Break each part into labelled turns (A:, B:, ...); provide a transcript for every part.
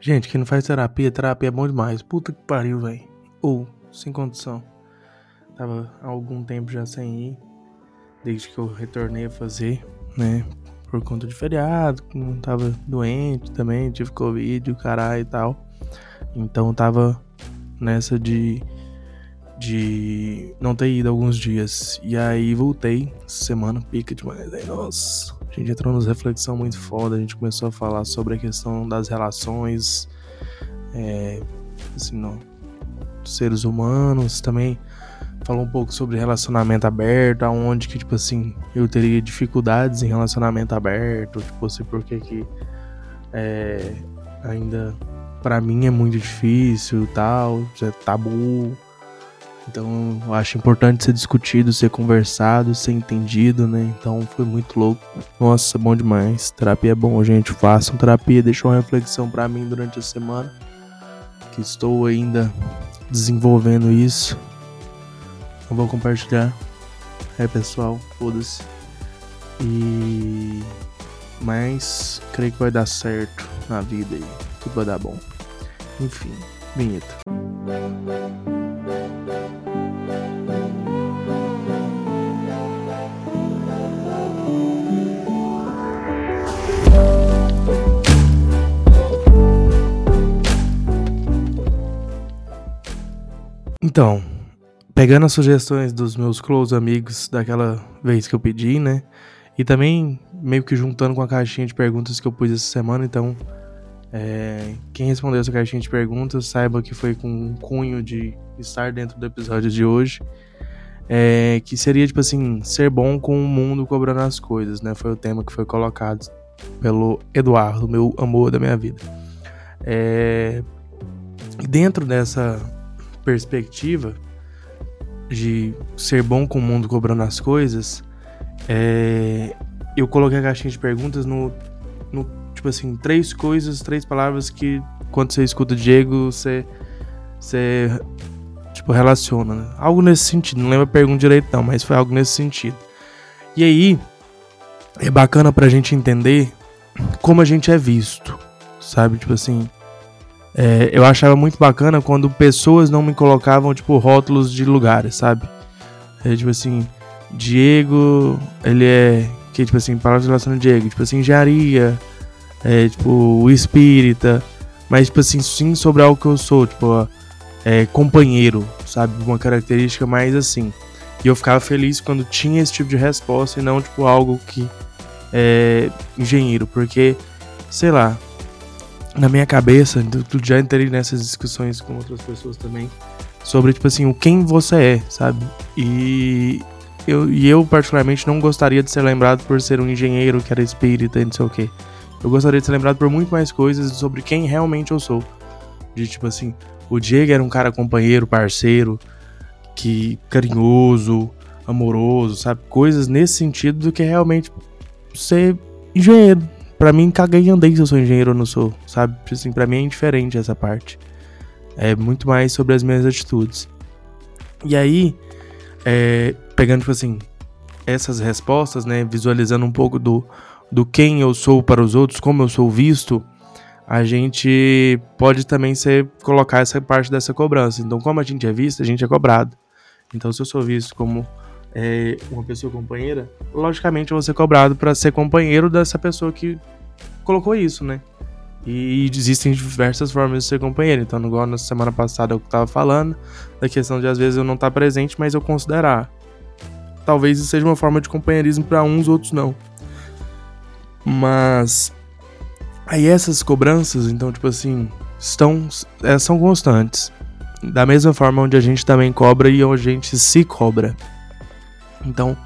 A: Gente, quem não faz terapia, terapia é bom demais. Puta que pariu, velho. Ou, sem condição. Tava há algum tempo já sem ir. Desde que eu retornei a fazer, né? Por conta de feriado, tava doente também, tive Covid, caralho e tal. Então tava nessa de de não ter ido alguns dias. E aí voltei, semana pica demais. Aí, nossa, a gente entrou nos reflexão muito foda, a gente começou a falar sobre a questão das relações, é, assim, não, seres humanos também. Falou um pouco sobre relacionamento aberto, aonde que, tipo assim, eu teria dificuldades em relacionamento aberto, tipo assim, porque que é, ainda para mim é muito difícil tal, é tabu. Então eu acho importante ser discutido, ser conversado, ser entendido, né? Então foi muito louco. Nossa, bom demais. Terapia é bom, gente. Façam terapia, deixa uma reflexão para mim durante a semana. Que estou ainda desenvolvendo isso. Não vou compartilhar. É pessoal, foda-se. E. Mas creio que vai dar certo na vida aí. Tudo vai dar bom. Enfim, vinheta. Então, pegando as sugestões dos meus close amigos daquela vez que eu pedi, né? E também meio que juntando com a caixinha de perguntas que eu pus essa semana, então é, quem respondeu essa caixinha de perguntas saiba que foi com um cunho de estar dentro do episódio de hoje. É, que seria tipo assim, ser bom com o mundo cobrando as coisas, né? Foi o tema que foi colocado pelo Eduardo, meu amor da minha vida. É, dentro dessa perspectiva de ser bom com o mundo cobrando as coisas, é, eu coloquei a caixinha de perguntas no, no, tipo assim, três coisas, três palavras que quando você escuta o Diego, você, você tipo, relaciona, né? Algo nesse sentido, não lembro a pergunta direito não, mas foi algo nesse sentido. E aí, é bacana pra gente entender como a gente é visto, sabe? Tipo assim, é, eu achava muito bacana quando pessoas não me colocavam, tipo, rótulos de lugares, sabe? É, tipo assim, Diego, ele é. Que, tipo assim, palavras relacionadas a Diego, tipo assim, engenharia, é, tipo, o espírita, mas, tipo assim, sim sobre algo que eu sou, tipo, é, companheiro, sabe? Uma característica mais assim. E eu ficava feliz quando tinha esse tipo de resposta e não, tipo, algo que. É, engenheiro, porque, sei lá, na minha cabeça, tu já entrei nessas discussões com outras pessoas também, sobre, tipo assim, o quem você é, sabe? E eu, e eu particularmente, não gostaria de ser lembrado por ser um engenheiro que era espírita e não sei o quê. Eu gostaria de ser lembrado por muito mais coisas sobre quem realmente eu sou. De tipo assim, o Diego era um cara companheiro, parceiro, que carinhoso, amoroso, sabe? Coisas nesse sentido do que realmente ser engenheiro, Pra mim, caguei e andei se eu sou engenheiro ou não sou, sabe? Tipo assim, pra mim é indiferente essa parte. É muito mais sobre as minhas atitudes. E aí, é, pegando, tipo assim, essas respostas, né? Visualizando um pouco do, do quem eu sou para os outros, como eu sou visto, a gente pode também ser colocar essa parte dessa cobrança. Então, como a gente é visto, a gente é cobrado. Então, se eu sou visto como é, uma pessoa companheira, logicamente eu vou ser cobrado para ser companheiro dessa pessoa que colocou isso, né? E existem diversas formas de ser companheiro. Então, igual na semana passada eu tava falando, da questão de às vezes eu não estar tá presente, mas eu considerar. Talvez isso seja uma forma de companheirismo para uns, outros não. Mas aí essas cobranças, então, tipo assim, estão é, são constantes. Da mesma forma onde a gente também cobra e onde a gente se cobra. Então,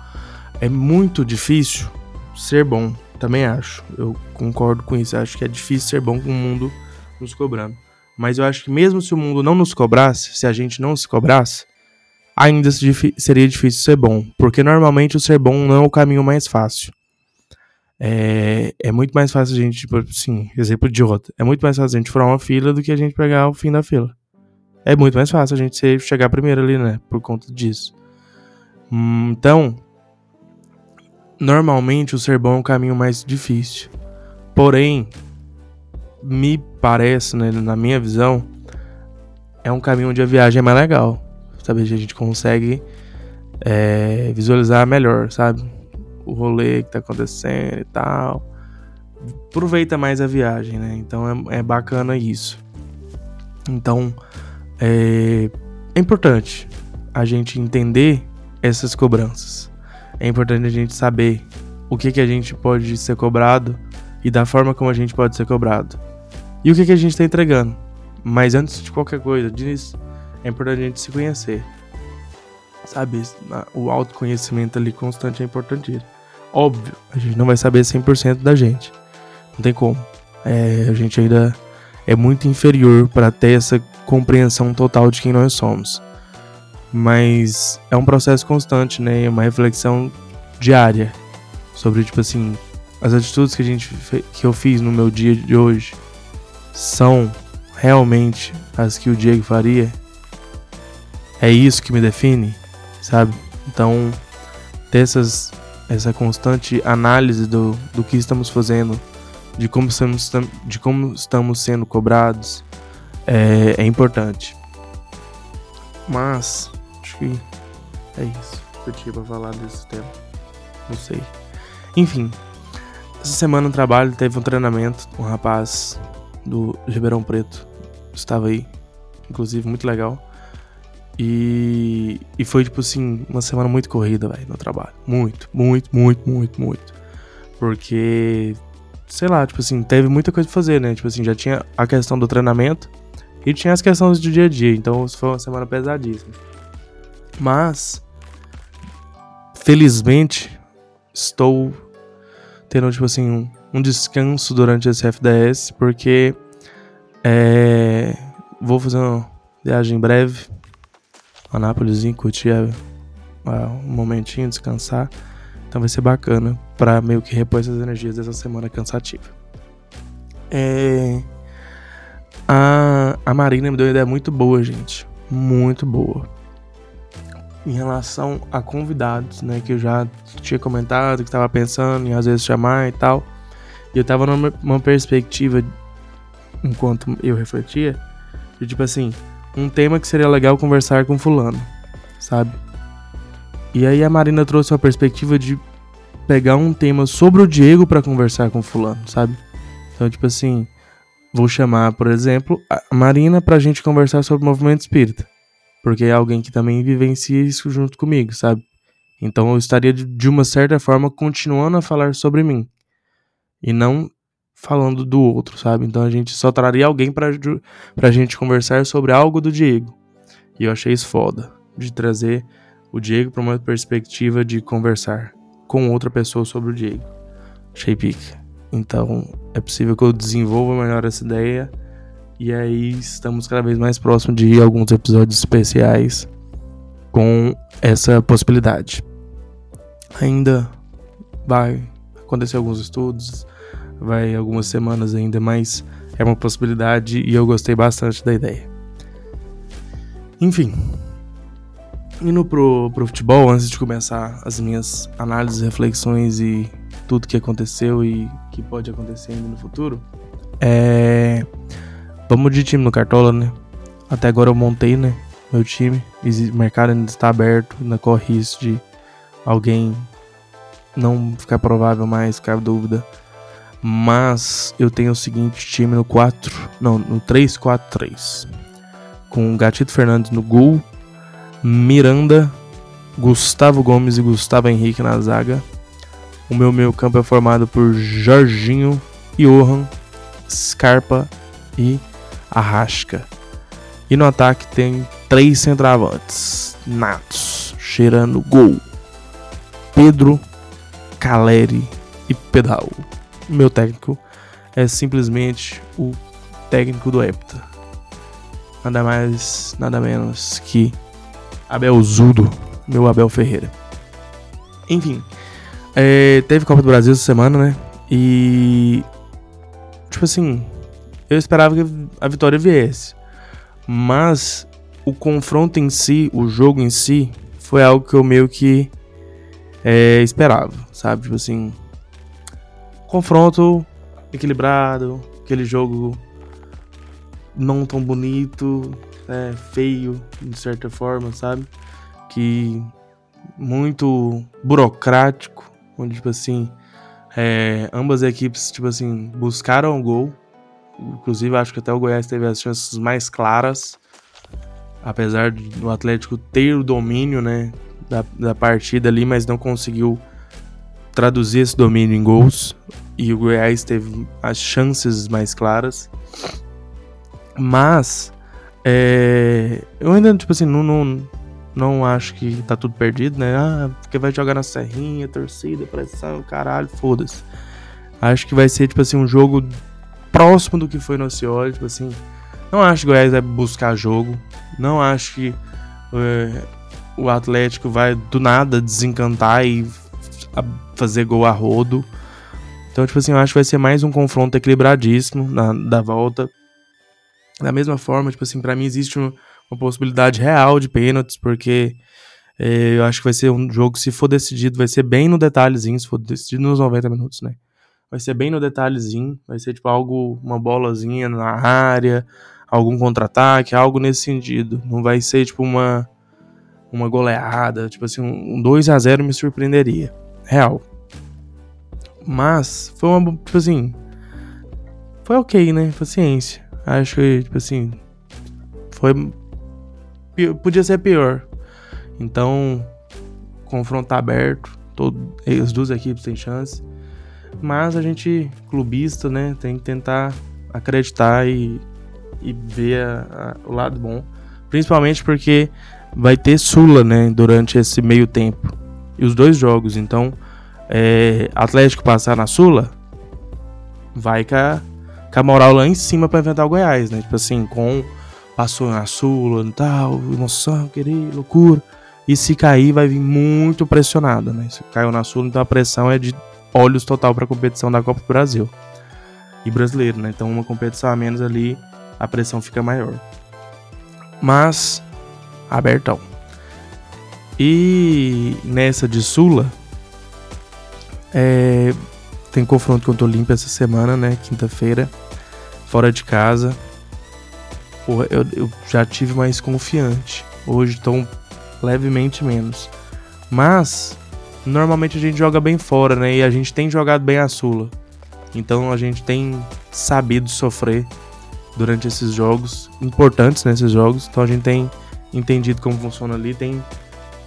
A: é muito difícil ser bom, também acho. Eu concordo com isso. Acho que é difícil ser bom com o mundo nos cobrando. Mas eu acho que mesmo se o mundo não nos cobrasse, se a gente não se cobrasse, ainda seria difícil ser bom. Porque normalmente o ser bom não é o caminho mais fácil. É, é muito mais fácil a gente, tipo assim, exemplo idiota. É muito mais fácil a gente furar uma fila do que a gente pegar o fim da fila. É muito mais fácil a gente chegar primeiro ali, né? Por conta disso. Então, normalmente o ser bom é o caminho mais difícil. Porém, me parece, né, na minha visão, é um caminho onde a viagem é mais legal. Sabe? A gente consegue é, visualizar melhor, sabe? O rolê que tá acontecendo e tal. Aproveita mais a viagem, né? Então é, é bacana isso. Então é, é importante a gente entender essas cobranças. É importante a gente saber o que, que a gente pode ser cobrado e da forma como a gente pode ser cobrado. E o que, que a gente está entregando. Mas antes de qualquer coisa, diz, é importante a gente se conhecer. Sabe, o autoconhecimento ali constante é importante. Óbvio, a gente não vai saber 100% da gente. Não tem como. É, a gente ainda é muito inferior para ter essa compreensão total de quem nós somos. Mas é um processo constante, né? É uma reflexão diária sobre tipo assim, as atitudes que a gente que eu fiz no meu dia de hoje são realmente as que o Diego faria? É isso que me define, sabe? Então, ter essas, essa constante análise do, do que estamos fazendo, de como estamos, de como estamos sendo cobrados, é, é importante. Mas, que é isso que eu tinha pra falar desse tema. Não sei. Enfim, essa semana no trabalho teve um treinamento um rapaz do Ribeirão Preto. Estava aí, inclusive, muito legal. E, e foi, tipo assim, uma semana muito corrida, velho, no trabalho. Muito, muito, muito, muito, muito. Porque, sei lá, tipo assim, teve muita coisa pra fazer, né? Tipo assim, já tinha a questão do treinamento e tinha as questões do dia a dia. Então, foi uma semana pesadíssima. Mas, felizmente, estou tendo, tipo assim, um, um descanso durante esse FDS, porque é, vou fazer uma viagem breve a Nápoles, curtir um momentinho, descansar. Então vai ser bacana para meio que repor essas energias dessa semana cansativa. É, a, a Marina me deu uma ideia muito boa, gente. Muito boa em relação a convidados, né? Que eu já tinha comentado, que estava pensando em às vezes chamar e tal. E eu tava numa perspectiva, enquanto eu refletia, de tipo assim, um tema que seria legal conversar com fulano, sabe? E aí a Marina trouxe uma perspectiva de pegar um tema sobre o Diego para conversar com fulano, sabe? Então, tipo assim, vou chamar, por exemplo, a Marina pra gente conversar sobre o movimento espírita. Porque é alguém que também vivencia isso junto comigo, sabe? Então eu estaria de uma certa forma continuando a falar sobre mim e não falando do outro, sabe? Então a gente só traria alguém pra, pra gente conversar sobre algo do Diego. E eu achei isso foda, de trazer o Diego para uma perspectiva de conversar com outra pessoa sobre o Diego. Achei pica. Então é possível que eu desenvolva melhor essa ideia e aí estamos cada vez mais próximos de alguns episódios especiais com essa possibilidade. Ainda vai acontecer alguns estudos, vai algumas semanas ainda, mas é uma possibilidade e eu gostei bastante da ideia. Enfim, indo pro, pro futebol, antes de começar as minhas análises, reflexões e tudo que aconteceu e que pode acontecer ainda no futuro, é Vamos de time no Cartola, né? Até agora eu montei, né? Meu time. O mercado ainda está aberto, ainda corre isso de alguém não ficar provável mais, ficar dúvida. Mas eu tenho o seguinte time no 4, não, no 3-4-3. Com Gatito Fernandes no gol, Miranda, Gustavo Gomes e Gustavo Henrique na zaga. O meu meio campo é formado por Jorginho, Johan, Scarpa e Arrasca. E no ataque tem três centravantes natos, cheirando gol. Pedro, Caleri e Pedal. Meu técnico é simplesmente o técnico do Hepta. Nada mais, nada menos que Abel Zudo, meu Abel Ferreira. Enfim, é, teve Copa do Brasil essa semana, né? E. Tipo assim, eu esperava que a vitória viesse. Mas o confronto em si, o jogo em si, foi algo que eu meio que é, esperava, sabe? Tipo assim, confronto equilibrado, aquele jogo não tão bonito, é, feio, de certa forma, sabe? Que muito burocrático, onde, tipo assim, é, ambas as equipes, tipo assim, buscaram o gol. Inclusive, acho que até o Goiás teve as chances mais claras. Apesar do Atlético ter o domínio, né, da, da partida ali, mas não conseguiu traduzir esse domínio em gols. E o Goiás teve as chances mais claras. Mas, é, eu ainda, tipo assim, não, não, não acho que tá tudo perdido, né? Ah, porque vai jogar na serrinha, torcida, pressão, caralho, foda-se. Acho que vai ser, tipo assim, um jogo próximo do que foi no Cioli, tipo assim. Não acho que o Goiás vai buscar jogo. Não acho que é, o Atlético vai do nada desencantar e fazer gol a rodo. Então, tipo assim, eu acho que vai ser mais um confronto equilibradíssimo na, da volta. Da mesma forma, tipo assim, pra mim existe um, uma possibilidade real de pênaltis, porque é, eu acho que vai ser um jogo, se for decidido, vai ser bem no detalhezinho, se for decidido nos 90 minutos, né? Vai ser bem no detalhezinho, vai ser tipo algo, uma bolazinha na área, algum contra-ataque, algo nesse sentido. Não vai ser tipo uma, uma goleada, tipo assim, um 2 a 0 me surpreenderia. Real. Mas foi uma, tipo assim, foi ok, né? Paciência. Acho que, tipo assim, foi podia ser pior. Então, confronto aberto, todo, as duas equipes têm chance. Mas a gente, clubista, né, tem que tentar acreditar e, e ver a, a, o lado bom. Principalmente porque vai ter Sula, né, durante esse meio tempo. E os dois jogos. Então, é, Atlético passar na Sula, vai com a, com a moral lá em cima para enfrentar o Goiás, né? Tipo assim, com passou na Sula e tal, emoção, querer, loucura. E se cair, vai vir muito pressionado, né? Se caiu na Sula, então a pressão é de olhos total para a competição da Copa do Brasil e brasileiro, né? Então, uma competição a menos ali, a pressão fica maior. Mas, abertão. E nessa de Sula, é, tem confronto contra o Olímpia essa semana, né? Quinta-feira, fora de casa porra, eu, eu já tive mais confiante. Hoje estou levemente menos. Mas, normalmente a gente joga bem fora, né? E a gente tem jogado bem a Sula. Então a gente tem sabido sofrer durante esses jogos, importantes nesses jogos. Então a gente tem entendido como funciona ali, tem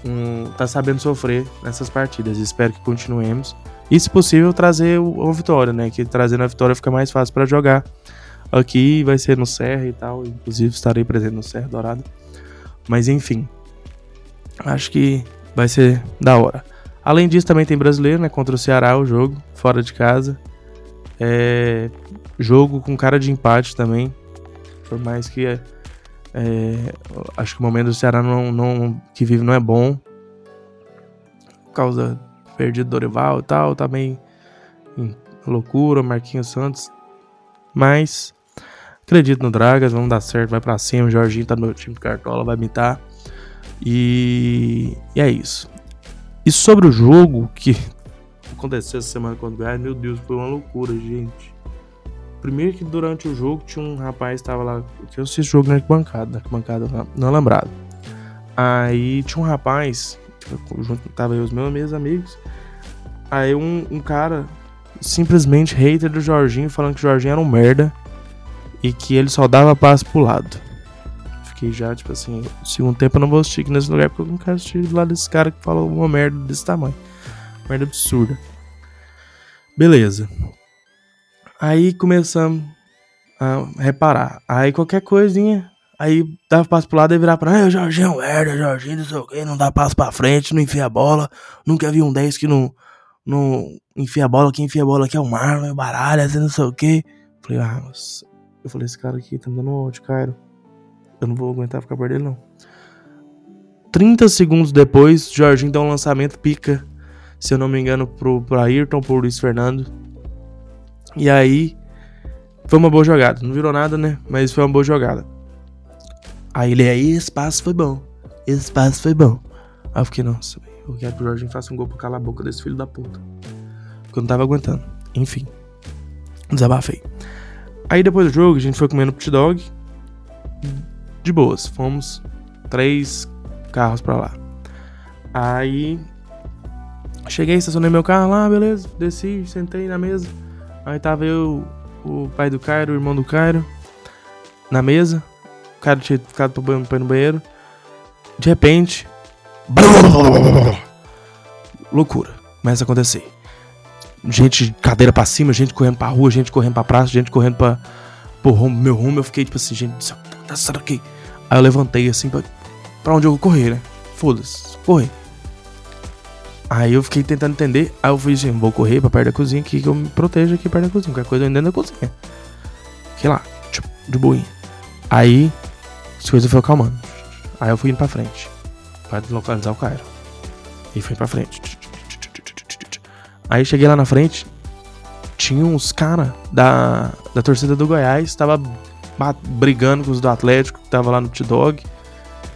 A: um, tá sabendo sofrer nessas partidas. Espero que continuemos. E se possível trazer uma vitória, né? Que trazendo a vitória fica mais fácil para jogar aqui vai ser no Serra e tal. Inclusive estarei presente no Serra Dourado. Mas enfim, acho que vai ser da hora. Além disso, também tem brasileiro, né? Contra o Ceará, o jogo, fora de casa. É, jogo com cara de empate também. Por mais que é, é, acho que o momento do Ceará não, não, que vive não é bom. Por causa perdido Dorival e tal, tá loucura, Marquinhos Santos. Mas Acredito no Dragas, vamos dar certo, vai para cima. O Jorginho tá no meu time cartola, vai imitar. E, e é isso. E sobre o jogo que aconteceu essa semana contra o Goiás, meu Deus, foi uma loucura, gente. Primeiro que durante o jogo tinha um rapaz que tava lá, que eu assisti o jogo na bancada, na bancada não lembrado. Aí tinha um rapaz, junto tava os meus, meus amigos. Aí um, um cara simplesmente hater do Jorginho, falando que o Jorginho era um merda e que ele só dava passo pro lado. Fiquei já, tipo assim, segundo tempo eu não vou assistir aqui nesse lugar porque eu não quero assistir do lado desse cara que falou uma merda desse tamanho. Merda absurda. Beleza. Aí começamos a reparar. Aí qualquer coisinha, aí dava passo pro lado e virar pra. Ah, o Jorginho merda, Jorginho, não sei o que, não dá passo pra frente, não enfia a bola. Nunca vi um 10 que não, não enfia a bola, quem enfia a bola aqui é o Marlon, baralha, assim, não sei o que. Falei, ah, nossa, eu falei, esse cara aqui tá me dando ódio, Cairo. Eu não vou aguentar ficar perto dele, não. 30 segundos depois, Jorginho dá um lançamento pica, se eu não me engano, pro, pro Ayrton, pro Luiz Fernando. E aí, foi uma boa jogada. Não virou nada, né? Mas foi uma boa jogada. Aí ele aí, esse passo foi bom. Esse passo foi bom. Aí eu fiquei, nossa, eu quero que o Jorginho faça um gol pra calar a boca desse filho da puta. Porque eu não tava aguentando. Enfim. Desabafei. Aí depois do jogo, a gente foi comendo hot dog. De boas. Fomos três carros pra lá. Aí cheguei, estacionei meu carro lá, beleza. Desci, sentei na mesa. Aí tava eu, o pai do Cairo, o irmão do Cairo, na mesa. O cara tinha ficado pra ir no banheiro. De repente. Loucura. Começa a acontecer. Gente, cadeira pra cima, gente correndo pra rua, gente correndo pra praça, gente correndo pra, pro meu rumo. Eu fiquei tipo assim, gente, tá saindo aqui. Aí eu levantei assim pra, pra onde eu vou correr, né? Foda-se, correr. Aí eu fiquei tentando entender. Aí eu falei assim: vou correr pra perto da cozinha aqui que eu me protejo aqui perto da cozinha. Qualquer coisa eu dentro da cozinha. Fiquei lá, tipo, de boinha. Aí as coisas foram calmando. Aí eu fui indo pra frente. Pra localizar o Cairo. E fui pra frente. Aí cheguei lá na frente. Tinha uns caras da, da torcida do Goiás. Tava brigando com os do Atlético. Que tava lá no T-Dog.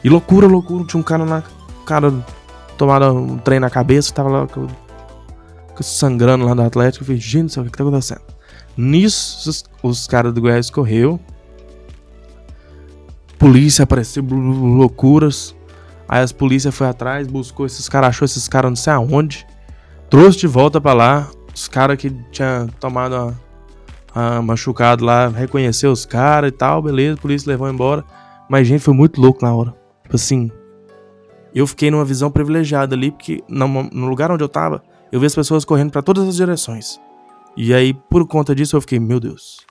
A: E loucura, loucura. Tinha um cara na. Cara tomaram um trem na cabeça, tava lá com, com sangrando lá do Atlético. Eu falei, gente, o que, tá acontecendo? Nisso, os, os caras do Goiás correu. Polícia apareceu, loucuras. Aí as polícias foi atrás, buscou esses caras, achou esses caras não sei aonde. Trouxe de volta para lá. Os caras que tinham tomado a, a machucado lá, reconheceu os caras e tal, beleza, a polícia levou embora. Mas, gente, foi muito louco na hora. Tipo assim, eu fiquei numa visão privilegiada ali, porque no lugar onde eu tava, eu vi as pessoas correndo para todas as direções. E aí, por conta disso, eu fiquei, meu Deus,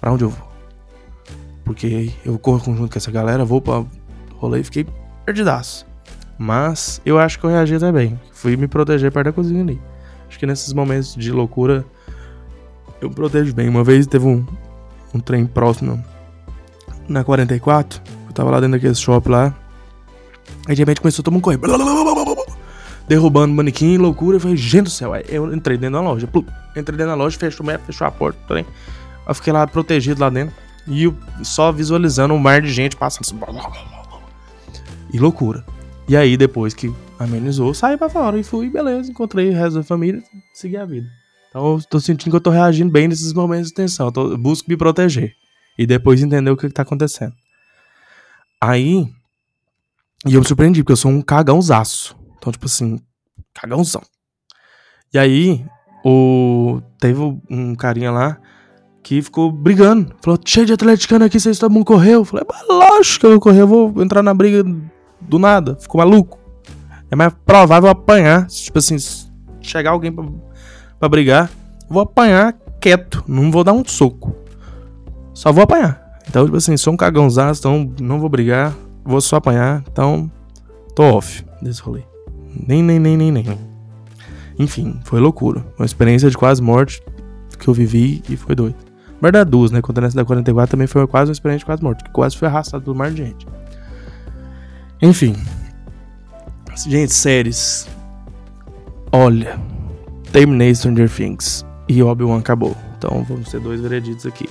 A: para onde eu vou? Porque eu corro junto com essa galera, vou pra rolê e fiquei perdidaço. Mas eu acho que eu reagi até bem. Fui me proteger perto da cozinha ali. Acho que nesses momentos de loucura eu protejo bem. Uma vez teve um, um trem próximo na 44. Eu tava lá dentro daquele shopping lá. Aí de repente começou todo mundo correr. Derrubando manequim, loucura. Eu falei, gente do céu. Aí eu entrei dentro da loja. Entrei dentro da loja, fechou, fechou a porta. Também. Eu fiquei lá protegido lá dentro. E eu só visualizando um mar de gente passando. E loucura. E aí, depois que amenizou, saí pra fora e fui, beleza. Encontrei o resto da família segui a vida. Então eu tô sentindo que eu tô reagindo bem nesses momentos de tensão. Eu, tô, eu busco me proteger. E depois entender o que, que tá acontecendo. Aí, e eu me surpreendi, porque eu sou um cagãozaço. Então, tipo assim, cagãozão. E aí, o... teve um carinha lá que ficou brigando. Falou, cheio de atleticano aqui, vocês todo mundo correu. Eu falei, mas lógico que eu vou correr, eu vou entrar na briga do nada. Ficou maluco. É mais provável apanhar. Tipo assim, chegar alguém pra, pra brigar, vou apanhar quieto. Não vou dar um soco. Só vou apanhar. Então, tipo assim, sou um cagãozaço, então não vou brigar vou só apanhar, então tô off desse rolê. Nem, nem, nem, nem, nem. Enfim, foi loucura. Uma experiência de quase morte que eu vivi e foi doido. Verdade, duas, né? Quando nessa da 44 também foi quase uma experiência de quase morte, que quase foi arrastado pelo mar de gente. Enfim. Gente, séries. Olha, terminei Stranger Things e Obi-Wan acabou. Então vamos ter dois vereditos aqui.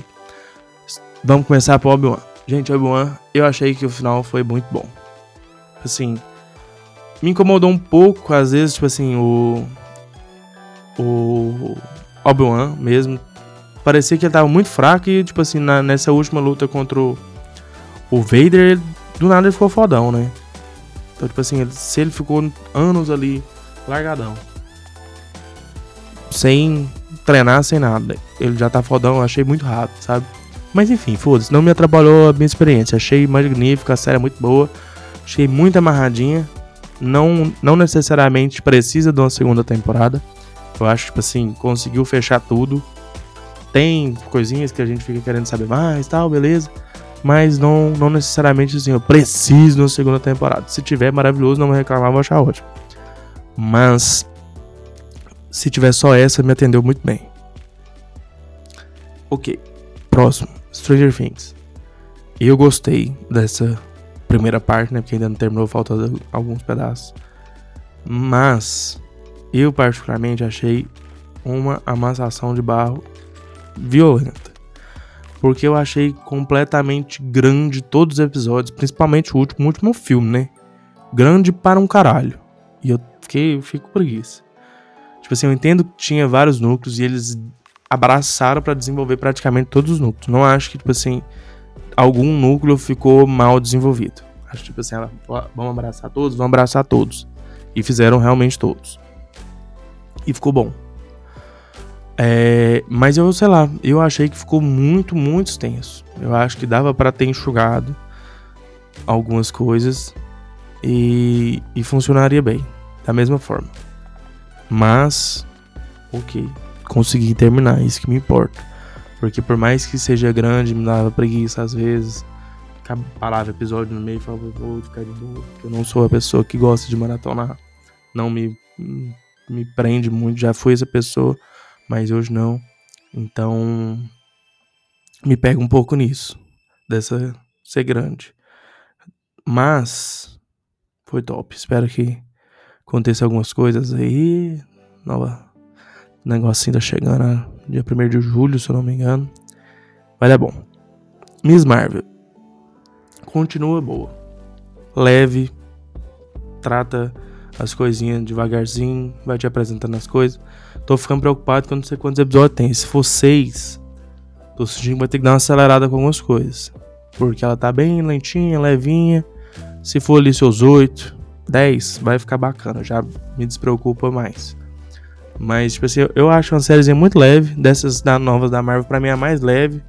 A: Vamos começar pro Obi-Wan. Gente, Obi-Wan, eu achei que o final foi muito bom. Assim, me incomodou um pouco, às vezes, tipo assim, o. O. Obi-Wan mesmo. Parecia que ele tava muito fraco e, tipo assim, na, nessa última luta contra o, o Vader, do nada ele ficou fodão, né? Então, tipo assim, ele, se ele ficou anos ali, largadão. Sem treinar, sem nada. Ele já tá fodão, achei muito rápido, sabe? Mas enfim, foda-se, não me atrapalhou a minha experiência. Achei magnífica, a série é muito boa. Achei muito amarradinha. Não, não necessariamente precisa de uma segunda temporada. Eu acho, tipo assim, conseguiu fechar tudo. Tem coisinhas que a gente fica querendo saber mais tal, beleza. Mas não, não necessariamente assim, eu preciso de uma segunda temporada. Se tiver, maravilhoso, não vou reclamar, vou achar ótimo. Mas, se tiver só essa, me atendeu muito bem. Ok, próximo. Stranger Things. Eu gostei dessa primeira parte, né? Porque ainda não terminou, falta alguns pedaços. Mas eu particularmente achei uma amassação de barro violenta. Porque eu achei completamente grande todos os episódios, principalmente o último, o último filme, né? Grande para um caralho. E eu fiquei, eu fico preguiça. Tipo assim, eu entendo que tinha vários núcleos e eles abraçaram para desenvolver praticamente todos os núcleos. Não acho que, tipo assim, algum núcleo ficou mal desenvolvido. Acho tipo assim, ela, vamos abraçar todos, vamos abraçar todos. E fizeram realmente todos. E ficou bom. É, mas eu, sei lá, eu achei que ficou muito, muito extenso. Eu acho que dava para ter enxugado algumas coisas e, e funcionaria bem, da mesma forma. Mas, ok, consegui terminar, isso que me importa. Porque por mais que seja grande, me dava preguiça às vezes. Parava episódio no meio e falava, vou ficar de boa. Porque eu não sou a pessoa que gosta de maratonar. Não me, me prende muito. Já fui essa pessoa, mas hoje não. Então, me pega um pouco nisso. Dessa ser grande. Mas, foi top. Espero que aconteça algumas coisas aí. Nova negocinho tá chegando, né? dia 1 de julho, se eu não me engano. Vai dar bom. Miss Marvel. Continua boa. Leve. Trata as coisinhas devagarzinho. Vai te apresentando as coisas. Tô ficando preocupado que eu não sei quantos episódios tem. Se for seis, tô sentindo que vai ter que dar uma acelerada com algumas coisas. Porque ela tá bem lentinha, levinha. Se for ali seus oito, dez, vai ficar bacana. Já me despreocupa mais. Mas, tipo assim, eu acho uma sériezinha muito leve. Dessas da novas da Marvel, pra mim é a mais leve.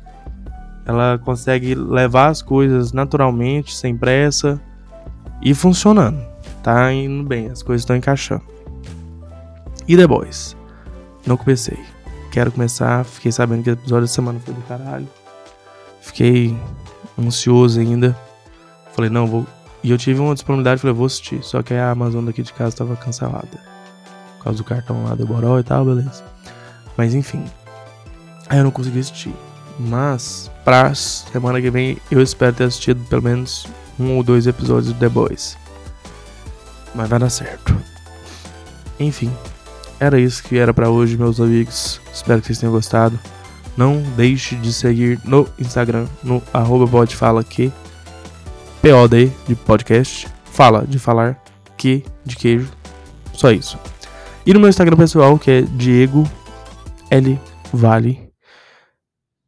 A: Ela consegue levar as coisas naturalmente, sem pressa. E funcionando. Tá indo bem, as coisas estão encaixando. E The Boys? Não comecei. Quero começar. Fiquei sabendo que o episódio da semana foi do caralho. Fiquei ansioso ainda. Falei, não, vou. E eu tive uma disponibilidade, falei, vou assistir. Só que a Amazon daqui de casa estava cancelada por causa do cartão lá do Boró e tal, beleza. Mas enfim. Aí eu não consegui assistir. Mas, pra semana que vem, eu espero ter assistido pelo menos um ou dois episódios de The Boys. Mas vai dar certo. Enfim, era isso que era para hoje, meus amigos. Espero que vocês tenham gostado. Não deixe de seguir no Instagram, no arroba POD de podcast. Fala de falar que de queijo. Só isso. E no meu Instagram pessoal, que é Diego L Vale.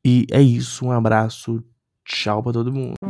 A: E é isso, um abraço, tchau pra todo mundo.